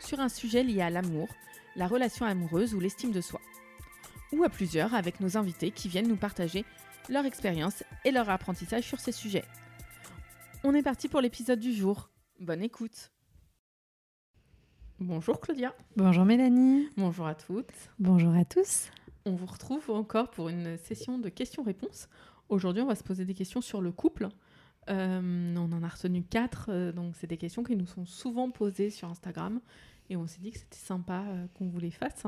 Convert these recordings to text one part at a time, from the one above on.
sur un sujet lié à l'amour, la relation amoureuse ou l'estime de soi. Ou à plusieurs avec nos invités qui viennent nous partager leur expérience et leur apprentissage sur ces sujets. On est parti pour l'épisode du jour. Bonne écoute. Bonjour Claudia. Bonjour Mélanie. Bonjour à toutes. Bonjour à tous. On vous retrouve encore pour une session de questions-réponses. Aujourd'hui, on va se poser des questions sur le couple. Euh, on en a retenu quatre, euh, donc c'est des questions qui nous sont souvent posées sur Instagram. Et on s'est dit que c'était sympa euh, qu'on vous les fasse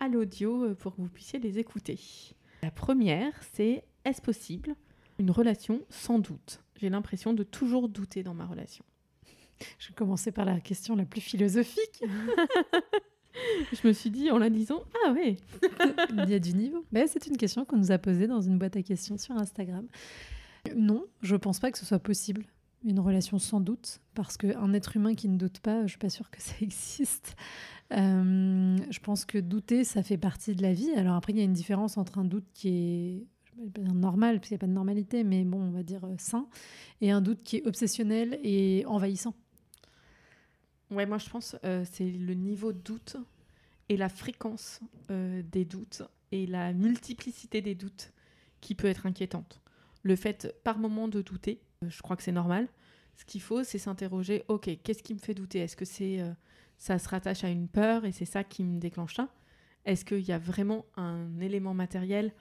à l'audio pour que vous puissiez les écouter. La première, c'est est-ce possible une relation sans doute? J'ai l'impression de toujours douter dans ma relation. Je vais commencer par la question la plus philosophique. je me suis dit en la disant Ah ouais Il y a du niveau. Mais c'est une question qu'on nous a posée dans une boîte à questions sur Instagram. Non, je pense pas que ce soit possible. Une relation sans doute, parce qu'un être humain qui ne doute pas, je suis pas sûre que ça existe. Euh, je pense que douter, ça fait partie de la vie. Alors après, il y a une différence entre un doute qui est normal, parce qu'il n'y a pas de normalité, mais bon, on va dire euh, sain, et un doute qui est obsessionnel et envahissant. Ouais, moi je pense euh, c'est le niveau de doute et la fréquence des doutes et la multiplicité des doutes qui peut être inquiétante. Le fait par moment de douter, euh, je crois que c'est normal. Ce qu'il faut, c'est s'interroger, ok, qu'est-ce qui me fait douter? Est-ce que c'est ça se rattache à une peur et c'est ça qui me déclenche ça? Est-ce qu'il y a vraiment un élément matériel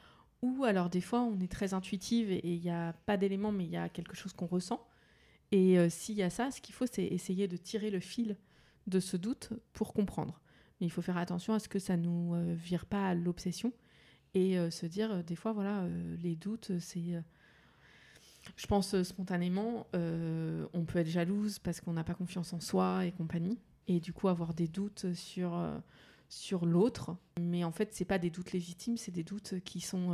ou alors des fois on est très intuitive et il n'y a pas d'élément mais il y a quelque chose qu'on ressent? Et euh, s'il y a ça, ce qu'il faut, c'est essayer de tirer le fil de ce doute pour comprendre. Mais il faut faire attention à ce que ça ne nous euh, vire pas à l'obsession et euh, se dire, des fois, voilà, les doutes, c'est... je pense spontanément, on peut être jalouse parce qu'on n'a pas confiance en soi et compagnie. Et du coup, avoir des doutes sur sur l'autre. Mais en fait, c'est pas des doutes légitimes, c'est des doutes qui sont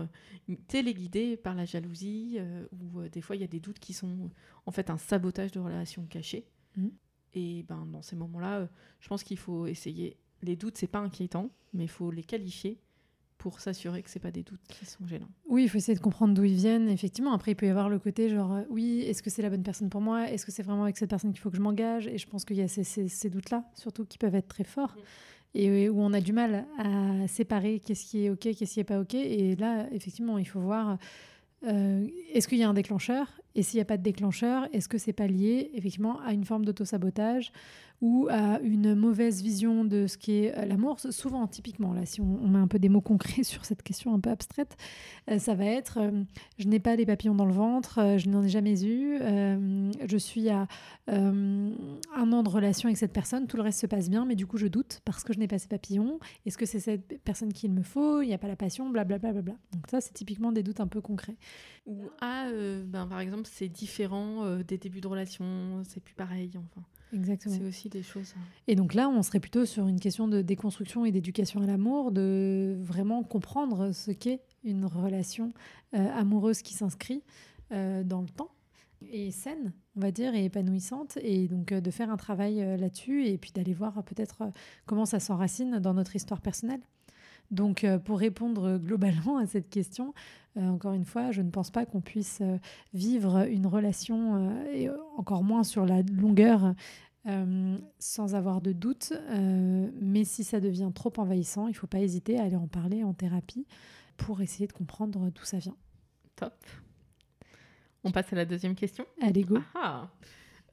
euh, téléguidés par la jalousie, euh, ou euh, des fois, il y a des doutes qui sont en fait un sabotage de relations cachées. Mmh. Et ben, dans ces moments-là, je pense qu'il faut essayer. Les doutes, c'est pas inquiétant, mais il faut les qualifier pour s'assurer que c'est pas des doutes qui sont gênants. Oui, il faut essayer de comprendre d'où ils viennent. Effectivement, après, il peut y avoir le côté genre, oui, est-ce que c'est la bonne personne pour moi? Est-ce que c'est vraiment avec cette personne qu'il faut que je m'engage? Et je pense qu'il y a ces, doutes-là, surtout, qui peuvent être très forts. Mmh et où on a du mal à séparer qu'est-ce qui est OK, qu'est-ce qui n'est pas OK. Et là, effectivement, il faut voir euh, est-ce qu'il y a un déclencheur? Et s'il n'y a pas de déclencheur, est-ce que c'est pas lié effectivement à une forme d'autosabotage ou à une mauvaise vision de ce qui est euh, l'amour? Souvent, typiquement, là, si on, met un peu des mots concrets sur cette question un peu abstraite, euh, ça va être je n'ai pas les papillons dans le ventre, je n'en ai jamais eu, je suis à un an de relation avec cette personne, tout le reste se passe bien, mais du coup, je doute parce que je n'ai pas ces papillons. Est-ce que c'est cette personne qu'il me faut? Il n'y a pas la passion, blablabla. Bla, bla. Donc, ça, c'est typiquement des doutes un peu concrets. Ou ah, euh, ben, par exemple, c'est différent euh, des débuts de relation, c'est plus pareil. Enfin, Exactement. C'est aussi des choses. Hein. Et donc là, on serait plutôt sur une question de déconstruction et d'éducation à l'amour, de vraiment comprendre ce qu'est une relation euh, amoureuse qui s'inscrit dans le temps et saine, on va dire, et épanouissante, et donc de faire un travail là-dessus, et puis d'aller voir peut-être comment ça s'enracine dans notre histoire personnelle. Donc, euh, pour répondre globalement à cette question, euh, encore une fois, je ne pense pas qu'on puisse euh, vivre une relation, et encore moins sur la longueur, sans avoir de doute. mais si ça devient trop envahissant, il ne faut pas hésiter à aller en parler en thérapie pour essayer de comprendre d'où ça vient. Top. On passe à la deuxième question. Allez, go. Ah,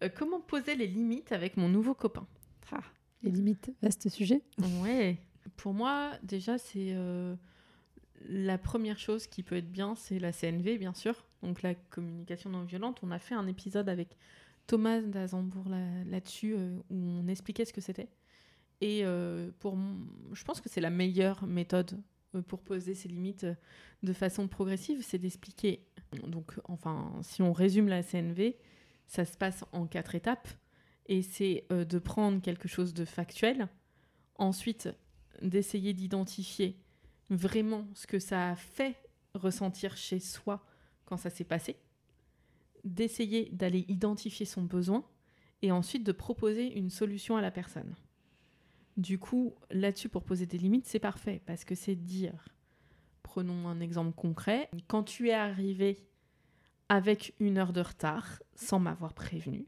ah. comment poser les limites avec mon nouveau copain? Ah, Les limites, vaste sujet. Ouais. Pour moi, déjà, c'est euh, la première chose qui peut être bien, c'est la CNV, bien sûr. Donc la communication non violente. On a fait un épisode avec Thomas Dazambourg là-dessus euh, où on expliquait ce que c'était. Et euh, pour, je pense que c'est la meilleure méthode pour poser ses limites de façon progressive, c'est d'expliquer. Donc, enfin, si on résume la CNV, ça se passe en quatre étapes. Et c'est de prendre quelque chose de factuel, ensuite d'essayer d'identifier vraiment ce que ça a fait ressentir chez soi quand ça s'est passé, d'essayer d'aller identifier son besoin et ensuite de proposer une solution à la personne. Du coup, là-dessus, pour poser des limites, c'est parfait parce que c'est dire, prenons un exemple concret, quand tu es arrivé avec une heure de retard sans m'avoir prévenu,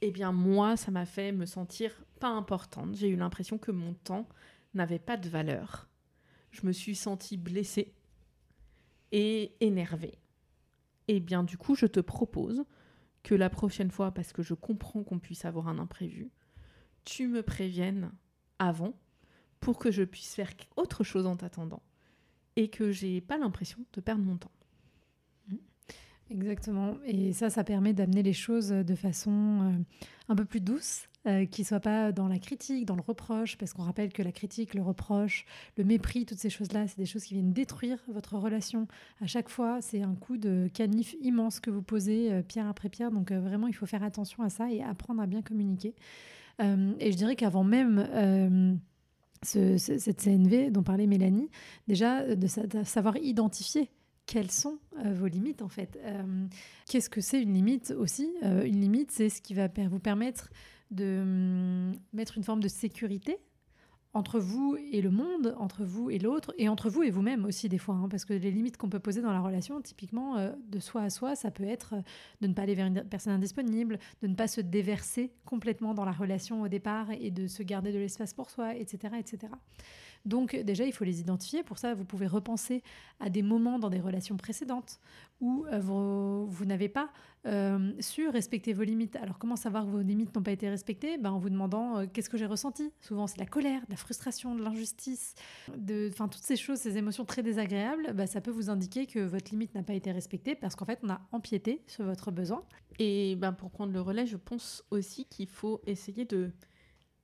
eh bien moi, ça m'a fait me sentir pas importante. J'ai eu l'impression que mon temps n'avait pas de valeur. Je me suis sentie blessée et énervée. Eh bien du coup, je te propose que la prochaine fois, parce que je comprends qu'on puisse avoir un imprévu, tu me préviennes avant pour que je puisse faire autre chose en t'attendant et que j'ai pas l'impression de perdre mon temps. Exactement. Et ça, ça permet d'amener les choses de façon euh, un peu plus douce, euh, qui ne soit pas dans la critique, dans le reproche, parce qu'on rappelle que la critique, le reproche, le mépris, toutes ces choses-là, c'est des choses qui viennent détruire votre relation. À chaque fois, c'est un coup de canif immense que vous posez euh, pierre après pierre. Donc vraiment, il faut faire attention à ça et apprendre à bien communiquer. et je dirais qu'avant même... cette CNV dont parlait Mélanie, déjà de savoir identifier quelles sont euh, vos limites en fait. Euh, qu'est-ce que c'est une limite aussi? Euh, Une limite, c'est ce qui va vous permettre de hum, mettre une forme de sécurité entre vous et le monde, entre vous et l'autre, et entre vous et vous-même aussi des fois, hein, parce que les limites qu'on peut poser dans la relation, typiquement de soi à soi, ça peut être de ne pas aller vers une personne indisponible, de ne pas se déverser complètement dans la relation au départ et de se garder de l'espace pour soi, etc., etc. Donc déjà, il faut les identifier. Pour ça, vous pouvez repenser à des moments dans des relations précédentes où euh, vous, n'avez pas euh, su respecter vos limites. Alors comment savoir que vos limites n'ont pas été respectées? Ben, En vous demandant euh, qu'est-ce que j'ai ressenti? Souvent, c'est la colère, la frustration, de l'injustice, de, toutes ces choses, ces émotions très désagréables. Ben, ça peut vous indiquer que votre limite n'a pas été respectée parce qu'en fait, on a empiété sur votre besoin. Et ben, pour prendre le relais, je pense aussi qu'il faut essayer de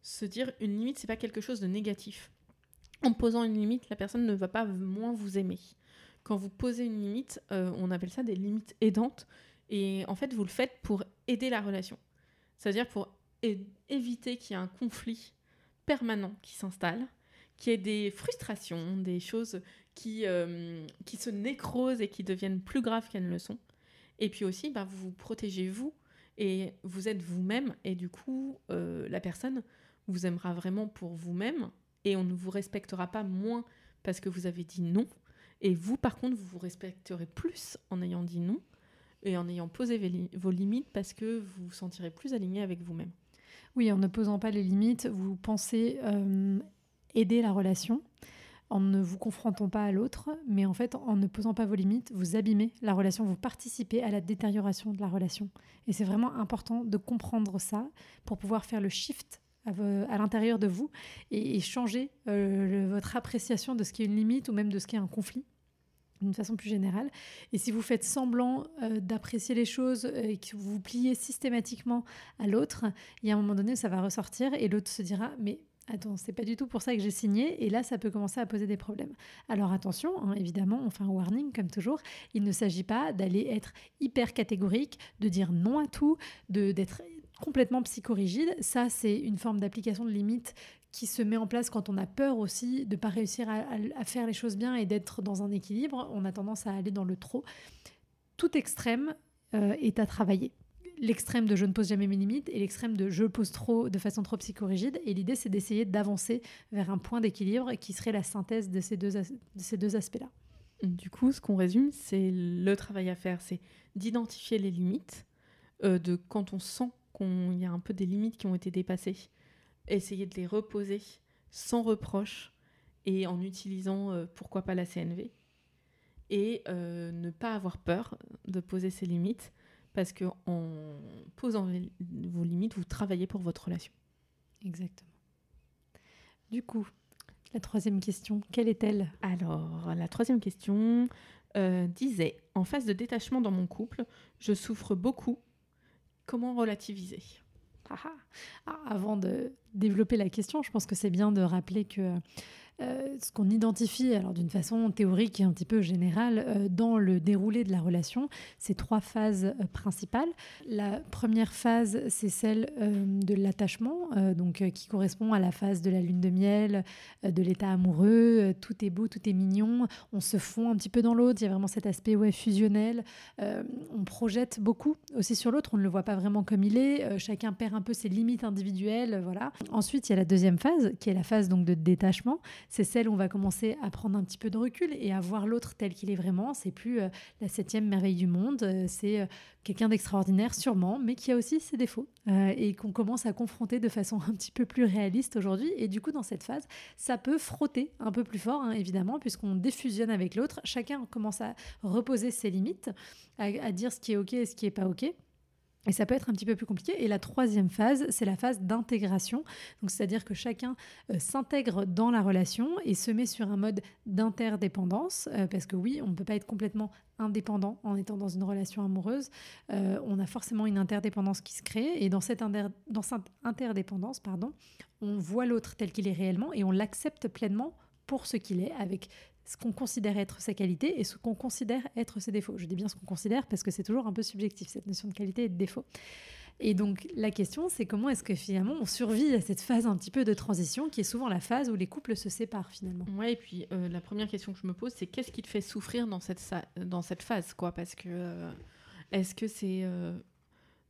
se dire une limite, c'est pas quelque chose de négatif en posant une limite, la personne ne va pas moins vous aimer. Quand vous posez une limite, euh, on appelle ça des limites aidantes. Et en fait, vous le faites pour aider la relation. C'est-à-dire pour éviter qu'il y ait un conflit permanent qui s'installe, qu'il y ait des frustrations, des choses qui, euh, qui se nécrosent et qui deviennent plus graves qu'elles ne le sont. Et puis aussi, bah, vous vous protégez vous et vous êtes vous-même. Et du coup, euh, la personne vous aimera vraiment pour vous-même et on ne vous respectera pas moins parce que vous avez dit non. Et vous, par contre, vous vous respecterez plus en ayant dit non et en ayant posé vos limites parce que vous vous sentirez plus aligné avec vous-même. Oui, en ne posant pas les limites, vous pensez euh, aider la relation en ne vous confrontant pas à l'autre, mais en fait, en ne posant pas vos limites, vous abîmez la relation, vous participez à la détérioration de la relation. Et c'est vraiment important de comprendre ça pour pouvoir faire le shift à, l'intérieur de vous et, changer euh, votre appréciation de ce qui est une limite ou même de ce qui est un conflit d'une façon plus générale. Et si vous faites semblant euh, d'apprécier les choses et que vous vous pliez systématiquement à l'autre, il y a un moment donné, ça va ressortir et l'autre se dira, mais attends, c'est pas du tout pour ça que j'ai signé, et là, ça peut commencer à poser des problèmes. Alors attention, hein, évidemment, on fait un warning comme toujours, il ne s'agit pas d'aller être hyper catégorique, de dire non à tout, de d'être complètement psychorigide. Ça, c'est une forme d'application de limite qui se met en place quand on a peur aussi de ne pas réussir à, faire les choses bien et d'être dans un équilibre. On a tendance à aller dans le trop. Tout extrême euh, est à travailler. L'extrême de je ne pose jamais mes limites et l'extrême de je pose trop de façon trop psychorigide. Et l'idée, c'est d'essayer d'avancer vers un point d'équilibre qui serait la synthèse de ces deux, de ces deux aspects-là. Du coup, ce qu'on résume, c'est le travail à faire, c'est d'identifier les limites, euh, de quand on sent qu'il y a un peu des limites qui ont été dépassées. Essayer de les reposer sans reproche et en utilisant euh, pourquoi pas la CNV. Et euh, ne pas avoir peur de poser ses limites parce qu'en posant vos limites, vous travaillez pour votre relation. Exactement. Du coup, la troisième question, quelle est-elle? Alors, la troisième question euh, disait, en phase de détachement dans mon couple, je souffre beaucoup Comment relativiser? Ah, ah. Ah, Avant de développer la question, je pense que c'est bien de rappeler que ce qu'on identifie, alors d'une façon théorique et un petit peu générale, dans le déroulé de la relation, c'est trois phases principales. La première phase, c'est celle de l'attachement, donc qui correspond à la phase de la lune de miel, de l'état amoureux. tout est beau, tout est mignon. On se fond un petit peu dans l'autre. Il y a vraiment cet aspect ouais, fusionnel. on projette beaucoup aussi sur l'autre. On ne le voit pas vraiment comme il est. chacun perd un peu ses limites individuelles. Voilà. Ensuite, il y a la deuxième phase, qui est la phase donc de détachement. C'est celle où on va commencer à prendre un petit peu de recul et à voir l'autre tel qu'il est vraiment. C'est plus euh, la septième merveille du monde. Euh, c'est euh, quelqu'un d'extraordinaire, sûrement, mais qui a aussi ses défauts et qu'on commence à confronter de façon un petit peu plus réaliste aujourd'hui. Et du coup, dans cette phase, ça peut frotter un peu plus fort, hein, évidemment, puisqu'on défusionne avec l'autre. Chacun commence à reposer ses limites, à, à dire ce qui est OK et ce qui n'est pas OK. Et ça peut être un petit peu plus compliqué. Et la troisième phase, c'est la phase d'intégration. Donc, c'est-à-dire que chacun euh, s'intègre dans la relation et se met sur un mode d'interdépendance. Euh, parce que oui, on ne peut pas être complètement indépendant en étant dans une relation amoureuse. Euh, on a forcément une interdépendance qui se crée. Et dans cette, dans cette interdépendance, pardon, on voit l'autre tel qu'il est réellement et on l'accepte pleinement pour ce qu'il est, avec ce qu'on considère être sa qualité et ce qu'on considère être ses défauts. Je dis bien ce qu'on considère parce que c'est toujours un peu subjectif, cette notion de qualité et de défaut. Et donc la question, c'est comment est-ce que finalement on survit à cette phase un petit peu de transition qui est souvent la phase où les couples se séparent finalement? Ouais, et puis euh, la première question que je me pose, c'est qu'est-ce qui te fait souffrir dans cette, dans cette phase quoi? Parce que euh, est-ce que c'est euh,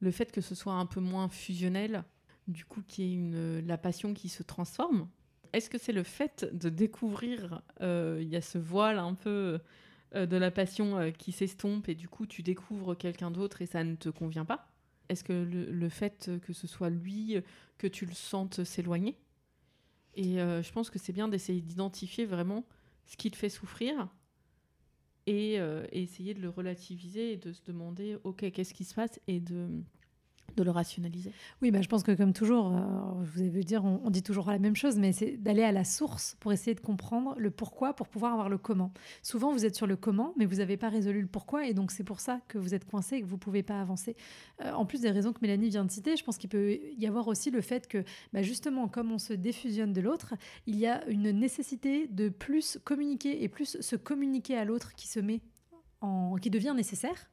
le fait que ce soit un peu moins fusionnel, du coup, qui est une, la passion qui se transforme? Est-ce que c'est le fait de découvrir, euh, il y a ce voile un peu euh, de la passion euh, qui s'estompe et du coup tu découvres quelqu'un d'autre et ça ne te convient pas? Est-ce que le, fait que ce soit lui, que tu le sentes s'éloigner? Et je pense que c'est bien d'essayer d'identifier vraiment ce qui te fait souffrir et, et, essayer de le relativiser et de se demander, ok, qu'est-ce qui se passe? Et de de le rationaliser? Oui, bah, je pense que comme toujours, euh, vous avez vu dire, on, dit toujours la même chose, mais c'est d'aller à la source pour essayer de comprendre le pourquoi, pour pouvoir avoir le comment. Souvent, vous êtes sur le comment, mais vous n'avez pas résolu le pourquoi, et donc c'est pour ça que vous êtes coincé et que vous ne pouvez pas avancer. Euh, en plus des raisons que Mélanie vient de citer, je pense qu'il peut y avoir aussi le fait que, bah, justement, comme on se défusionne de l'autre, il y a une nécessité de plus communiquer et plus se communiquer à l'autre qui se met en, qui devient nécessaire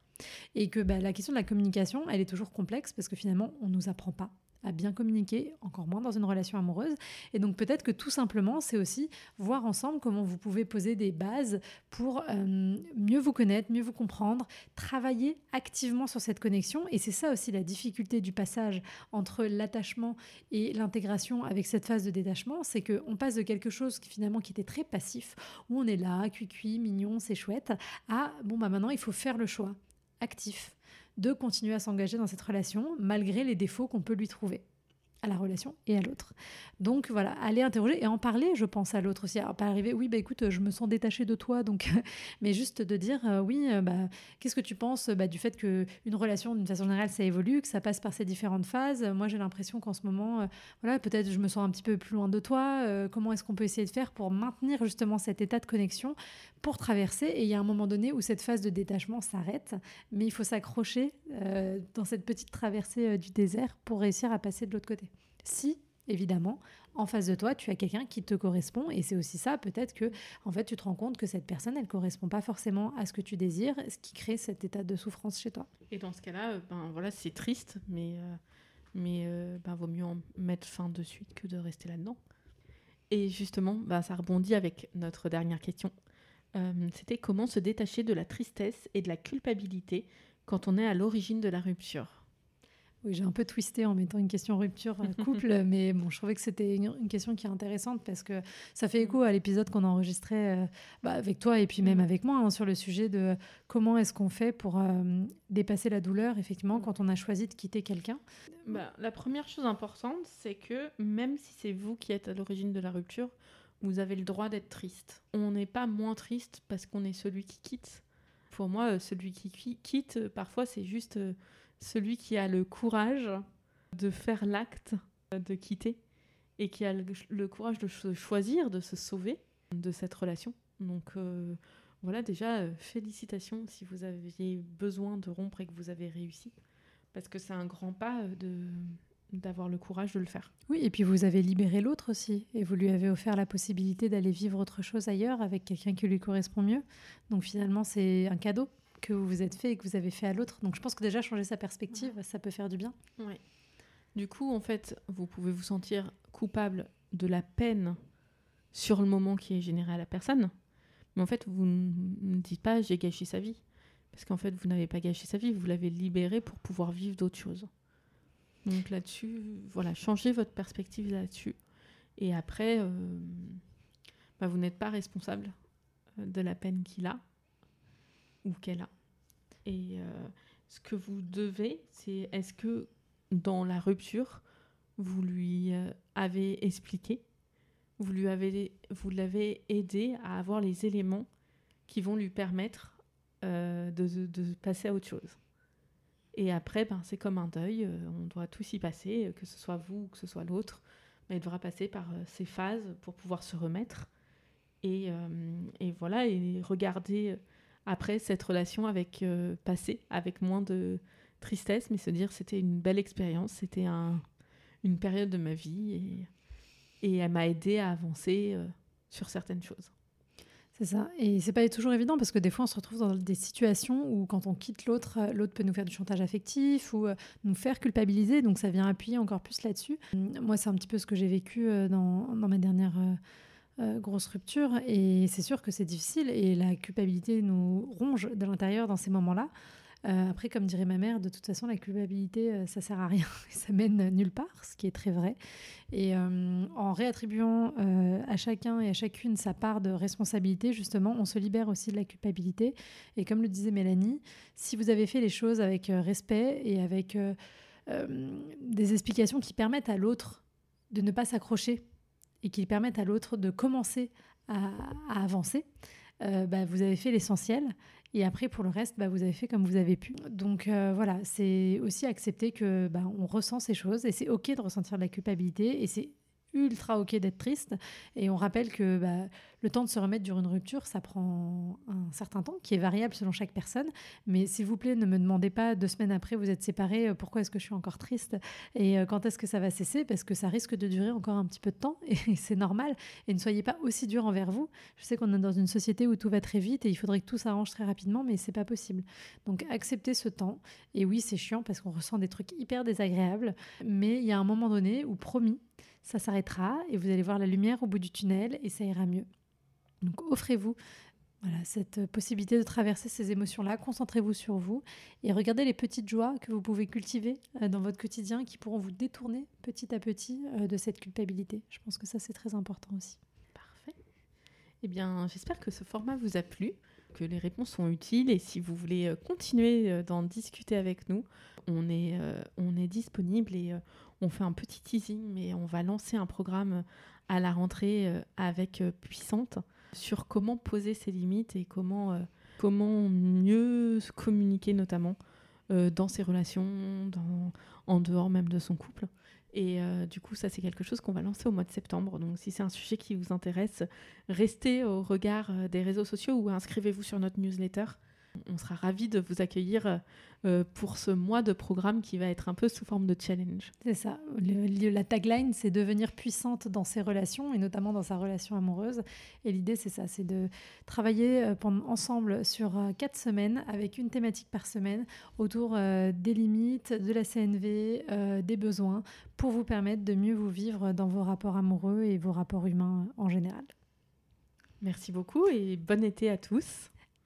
et que bah, la question de la communication, elle est toujours complexe parce que finalement, on ne nous apprend pas à bien communiquer, encore moins dans une relation amoureuse. Et donc peut-être que tout simplement, c'est aussi voir ensemble comment vous pouvez poser des bases pour euh, mieux vous connaître, mieux vous comprendre, travailler activement sur cette connexion. Et c'est ça aussi la difficulté du passage entre l'attachement et l'intégration avec cette phase de détachement, c'est qu'on passe de quelque chose qui finalement qui était très passif, où on est là, cuit-cuit, mignon, c'est chouette, à bon bah maintenant il faut faire le choix actif de continuer à s'engager dans cette relation malgré les défauts qu'on peut lui trouver à la relation et à l'autre. Donc voilà, aller interroger et en parler, je pense à l'autre aussi. Alors pas arriver, oui, bah écoute, je me sens détachée de toi, donc, mais juste de dire, euh, oui, euh, bah, qu'est-ce que tu penses bah, du fait qu'une relation, d'une façon générale, ça évolue, que ça passe par ces différentes phases. Moi, j'ai l'impression qu'en ce moment, euh, voilà, peut-être je me sens un petit peu plus loin de toi. comment est-ce qu'on peut essayer de faire pour maintenir justement cet état de connexion, pour traverser? Et il y a un moment donné où cette phase de détachement s'arrête, mais il faut s'accrocher dans cette petite traversée du désert pour réussir à passer de l'autre côté si évidemment, en face de toi, tu as quelqu'un qui te correspond. Et c'est aussi ça, peut-être que, en fait, tu te rends compte que cette personne, elle correspond pas forcément à ce que tu désires, ce qui crée cet état de souffrance chez toi. Et dans ce cas-là, euh, ben voilà, c'est triste, mais euh, euh, ben, vaut mieux en mettre fin de suite que de rester là-dedans. Et justement, ben, ça rebondit avec notre dernière question. C'était comment se détacher de la tristesse et de la culpabilité quand on est à l'origine de la rupture? Oui, j'ai un peu twisté en mettant une question rupture euh, couple, mais bon, je trouvais que c'était une, question qui est intéressante parce que ça fait écho à l'épisode qu'on a enregistré euh, bah, avec toi et puis même mm. avec moi hein, sur le sujet de comment est-ce qu'on fait pour euh, dépasser la douleur, effectivement, quand on a choisi de quitter quelqu'un. Bah, la première chose importante, c'est que même si c'est vous qui êtes à l'origine de la rupture, vous avez le droit d'être triste. On n'est pas moins triste parce qu'on est celui qui quitte. Pour moi, celui qui quitte, parfois, c'est juste celui qui a le courage de faire l'acte de quitter et qui a le, courage de choisir, de se sauver de cette relation. Donc euh, voilà, déjà, euh, félicitations si vous aviez besoin de rompre et que vous avez réussi. Parce que c'est un grand pas euh, de, d'avoir le courage de le faire. Oui, et puis vous avez libéré l'autre aussi, et vous lui avez offert la possibilité d'aller vivre autre chose ailleurs avec quelqu'un qui lui correspond mieux. Donc finalement, c'est un cadeau que vous vous êtes fait et que vous avez fait à l'autre. Donc je pense que déjà changer sa perspective, ça peut faire du bien. Du coup, en fait, vous pouvez vous sentir coupable de la peine sur le moment qui est généré à la personne, mais en fait, vous ne dites pas j'ai gâché sa vie. Parce qu'en fait, vous n'avez pas gâché sa vie, vous l'avez libérée pour pouvoir vivre d'autres choses. Donc là-dessus, voilà, changez votre perspective là-dessus. Et après, euh, bah, vous n'êtes pas responsable euh, de la peine qu'il a ou qu'elle a. Et euh, ce que vous devez, c'est est-ce que dans la rupture, vous lui avez expliqué, vous lui avez, vous l'avez aidé à avoir les éléments qui vont lui permettre euh, de, passer à autre chose. Et après, ben, c'est comme un deuil, euh, on doit tous y passer, que ce soit vous ou que ce soit l'autre, mais il devra passer par euh, ces phases pour pouvoir se remettre. Et, et voilà, et regarder après cette relation avec passer avec moins de tristesse, mais se dire c'était une belle expérience, c'était un, une période de ma vie et, elle m'a aidé à avancer sur certaines choses. C'est ça. Et c'est pas toujours évident parce que des fois, on se retrouve dans des situations où, quand on quitte l'autre, euh, l'autre peut nous faire du chantage affectif ou euh, nous faire culpabiliser. Donc, ça vient appuyer encore plus là-dessus. Moi, c'est un petit peu ce que j'ai vécu euh, dans, dans ma dernière grosse rupture. Et c'est sûr que c'est difficile et la culpabilité nous ronge de l'intérieur dans ces moments-là. Euh, après, comme dirait ma mère, de toute façon, la culpabilité, euh, ça sert à rien, ça mène nulle part, ce qui est très vrai. Et euh, en réattribuant à chacun et à chacune sa part de responsabilité, justement, on se libère aussi de la culpabilité. Et comme le disait Mélanie, si vous avez fait les choses avec respect et avec des explications qui permettent à l'autre de ne pas s'accrocher et qui permettent à l'autre de commencer à, avancer, bah, vous avez fait l'essentiel. Et après, pour le reste, bah, vous avez fait comme vous avez pu. Donc euh, voilà, c'est aussi accepter que bah, on ressent ces choses et c'est ok de ressentir de la culpabilité et c'est ultra ok d'être triste. Et on rappelle que bah, le temps de se remettre d'une rupture, ça prend un certain temps qui est variable selon chaque personne. Mais s'il vous plaît, ne me demandez pas deux semaines après, vous êtes séparés, euh, pourquoi est-ce que je suis encore triste? Et euh, quand est-ce que ça va cesser? Parce que ça risque de durer encore un petit peu de temps et c'est normal. Et ne soyez pas aussi dur envers vous. Je sais qu'on est dans une société où tout va très vite et il faudrait que tout s'arrange très rapidement, mais c'est pas possible. Donc acceptez ce temps. Et oui, c'est chiant parce qu'on ressent des trucs hyper désagréables, mais il y a un moment donné où promis, ça s'arrêtera et vous allez voir la lumière au bout du tunnel et ça ira mieux. Donc offrez-vous voilà, cette possibilité de traverser ces émotions-là, concentrez-vous sur vous et regardez les petites joies que vous pouvez cultiver euh, dans votre quotidien qui pourront vous détourner petit à petit euh, de cette culpabilité. Je pense que ça c'est très important aussi. Parfait. Eh bien, j'espère que ce format vous a plu, que les réponses sont utiles et si vous voulez euh, continuer d'en discuter avec nous, on est, on est disponible et on fait un petit teasing, mais on va lancer un programme à la rentrée euh, avec euh, Puissante sur comment poser ses limites et comment, euh, comment mieux communiquer notamment dans ses relations, en dehors même de son couple. Et du coup, ça, c'est quelque chose qu'on va lancer au mois de septembre. Donc, si c'est un sujet qui vous intéresse, restez au regard des réseaux sociaux ou inscrivez-vous sur notre newsletter. On sera ravis de vous accueillir euh, pour ce mois de programme qui va être un peu sous forme de challenge. C'est ça. la tagline, c'est devenir puissante dans ses relations et notamment dans sa relation amoureuse. Et l'idée, c'est ça, c'est de travailler euh, ensemble sur euh, quatre semaines avec une thématique par semaine autour des limites, de la CNV, des besoins pour vous permettre de mieux vous vivre dans vos rapports amoureux et vos rapports humains en général. Merci beaucoup et bon été à tous.